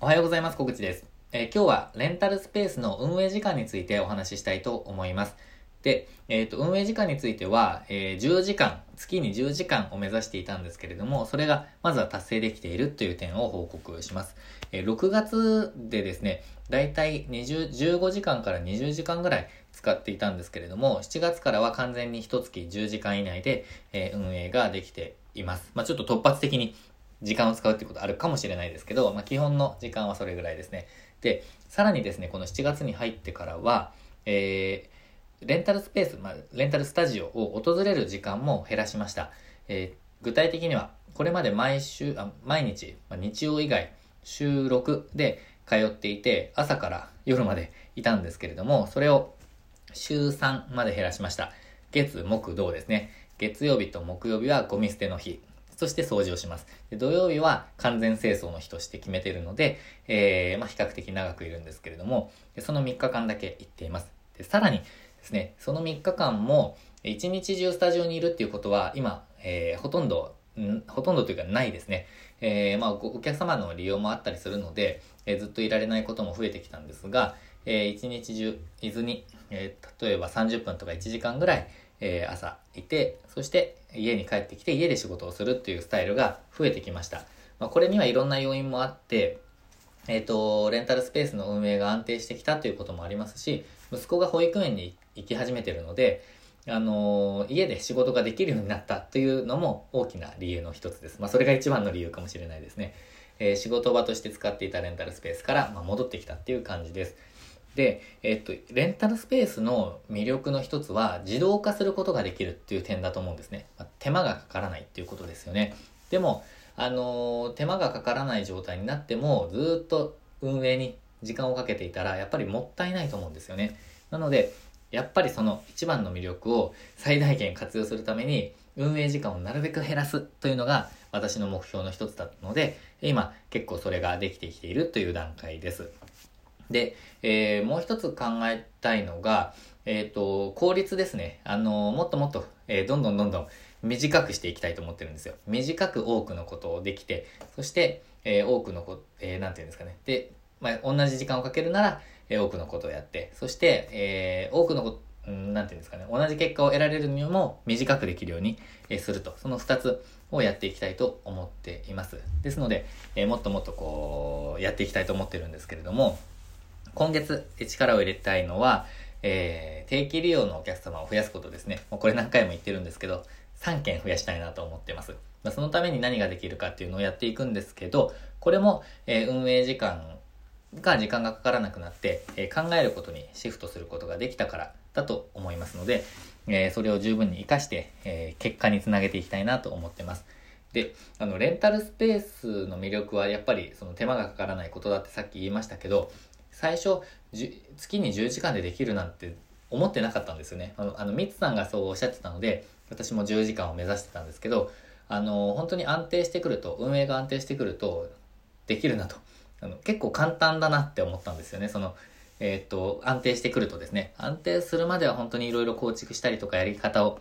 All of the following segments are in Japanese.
おはようございます。小口です。えー今日はレンタルスペースの運営時間についてお話ししたいと思います。で、えっ、と、運営時間については、えー10時間、月に10時間を目指していたんですけれども、それがまずは達成できているという点を報告します。え6月でですね、だいたい20 15時間から20時間ぐらい使っていたんですけれども、7月からは完全に1月10時間以内で、え運営ができています。まあちょっと突発的に時間を使うっていうことあるかもしれないですけど、まあ、基本の時間はそれぐらいですね。で、さらにですね、この7月に入ってからは、えー、レンタルスペース、まあ、レンタルスタジオを訪れる時間も減らしました。えー具体的には、これまで毎週、あ毎日、まあ、日曜以外、週6で通っていて、朝から夜までいたんですけれども、それを週3まで減らしました。月、木、土ですね。月曜日と木曜日はゴミ捨ての日。そして掃除をします。で土曜日は完全清掃の日として決めているので、えーまあ、比較的長くいるんですけれども、その3日間だけ行っています。でさらにですね、その3日間も、1日中スタジオにいるっていうことは、今、えーほとんど、んほとんどというかないですね。えーまあ、お客様の利用もあったりするので、えーずっといられないことも増えてきたんですが、えー一日中伊豆に、え例えば30分とか1時間ぐらい、えー朝いて、そして家に帰ってきて家で仕事をするっていうスタイルが増えてきました。まあ、これにはいろんな要因もあって、えっ、と、レンタルスペースの運営が安定してきたということもありますし、息子が保育園に行き始めてるので、あのー家で仕事ができるようになったというのも大きな理由の一つです。まあ、それが一番の理由かもしれないですね。えー仕事場として使っていたレンタルスペースから、まあ、戻ってきたっていう感じです。で、えっと、レンタルスペースの魅力の一つは自動化することができるっていう点だと思うんですね。まあ手間がかからないっていうことですよね。でも、あのー手間がかからない状態になっても、ずっと運営に時間をかけていたら、やっぱりもったいないと思うんですよね。なので、やっぱりその一番の魅力を最大限活用するために、運営時間をなるべく減らすというのが私の目標の一つだったので、今結構それができてきているという段階です。で、えーもう一つ考えたいのが、えっ、と、効率ですね。あのもっともっと、えーどんどんどんどん短くしていきたいと思ってるんですよ。短く多くのことをできて、そして、えー多くのこ、えーなんていうんですかね。で、まあ、同じ時間をかけるなら、えー多くのことをやって、そして、えー多くのこと、んなんていうんですかね。同じ結果を得られるにも短くできるように、えーすると。その二つをやっていきたいと思っています。ですので、えーもっともっとこう、やっていきたいと思ってるんですけれども、今月力を入れたいのは、えー定期利用のお客様を増やすことですね。もうこれ何回も言ってるんですけど、3件増やしたいなと思ってます。まあ、そのために何ができるかっていうのをやっていくんですけど、これも、えー運営時間が時間がかからなくなって、えー考えることにシフトすることができたからだと思いますので、えそれを十分に活かして、え結果につなげていきたいなと思ってます。で、あの、レンタルスペースの魅力はやっぱりその手間がかからないことだってさっき言いましたけど、最初、月に10時間でできるなんて思ってなかったんですよね。あの、あのミツさんがそうおっしゃってたので、私も10時間を目指してたんですけど、あの、本当に安定してくると、運営が安定してくると、できるなと。あの結構簡単だなって思ったんですよね。その、えーっと、安定してくるとですね、安定するまでは本当にいろいろ構築したりとかやり方を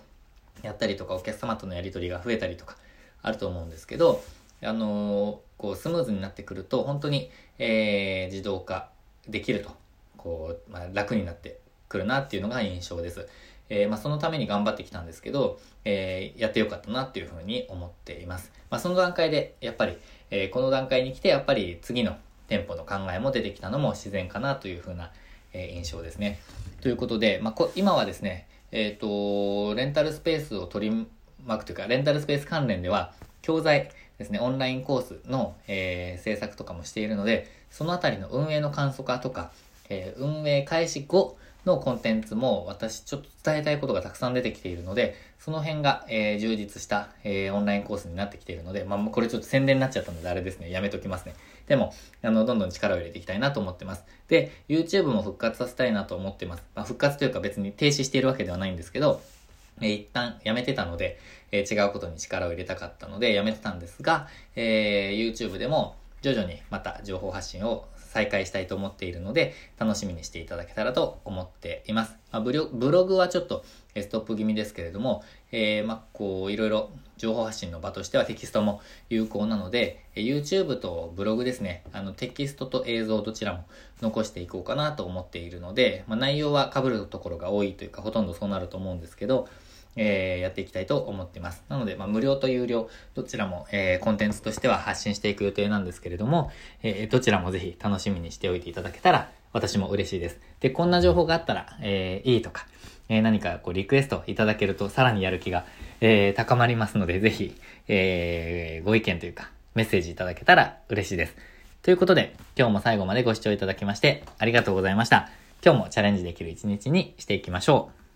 やったりとか、お客様とのやり取りが増えたりとか、あると思うんですけど、あのーこうスムーズになってくると、本当に、えー自動化できると、こう、まあ、楽になってくるなっていうのが印象です。えーまあ、そのために頑張ってきたんですけど、えーやってよかったなっていうふうに思っています。まあ、その段階で、やっぱり、えーこの段階に来て、やっぱり次の店舗の考えも出てきたのも自然かなというふうな、え印象ですね。ということで、まあ、こ今はですね、えっ、と、レンタルスペースを取り巻くというか、レンタルスペース関連では、教材ですね、オンラインコースの、えー制作とかもしているので、そのあたりの運営の簡素化とか、えー運営開始後のコンテンツも私ちょっと伝えたいことがたくさん出てきているので、その辺が、えー充実した、えーオンラインコースになってきているので、まあ、これちょっと宣伝になっちゃったのであれですね、やめときますね。でも、あの、どんどん力を入れていきたいなと思ってます。で、YouTube も復活させたいなと思ってます。まあ、復活というか別に停止しているわけではないんですけど、え一旦やめてたので、え違うことに力を入れたかったのでやめてたんですが、えー YouTube でも、徐々にまた情報発信を再開したいと思っているので、楽しみにしていただけたらと思っています。まあ、ブログはちょっとストップ気味ですけれども、えー、まあ、こう、いろいろ情報発信の場としてはテキストも有効なので、YouTube とブログですね、あのテキストと映像どちらも残していこうかなと思っているので、まあ、内容は被るところが多いというか、ほとんどそうなると思うんですけど、えー、やっていきたいと思ってます。なので、まあ、無料と有料、どちらも、えー、コンテンツとしては発信していく予定なんですけれども、えー、どちらもぜひ楽しみにしておいていただけたら、私も嬉しいです。で、こんな情報があったら、えー、いいとか、えー、何かこうリクエストいただけるとさらにやる気が、えー、高まりますので、ぜひ、えー、ご意見というか、メッセージいただけたら嬉しいです。ということで、今日も最後までご視聴いただきまして、ありがとうございました。今日もチャレンジできる一日にしていきましょう。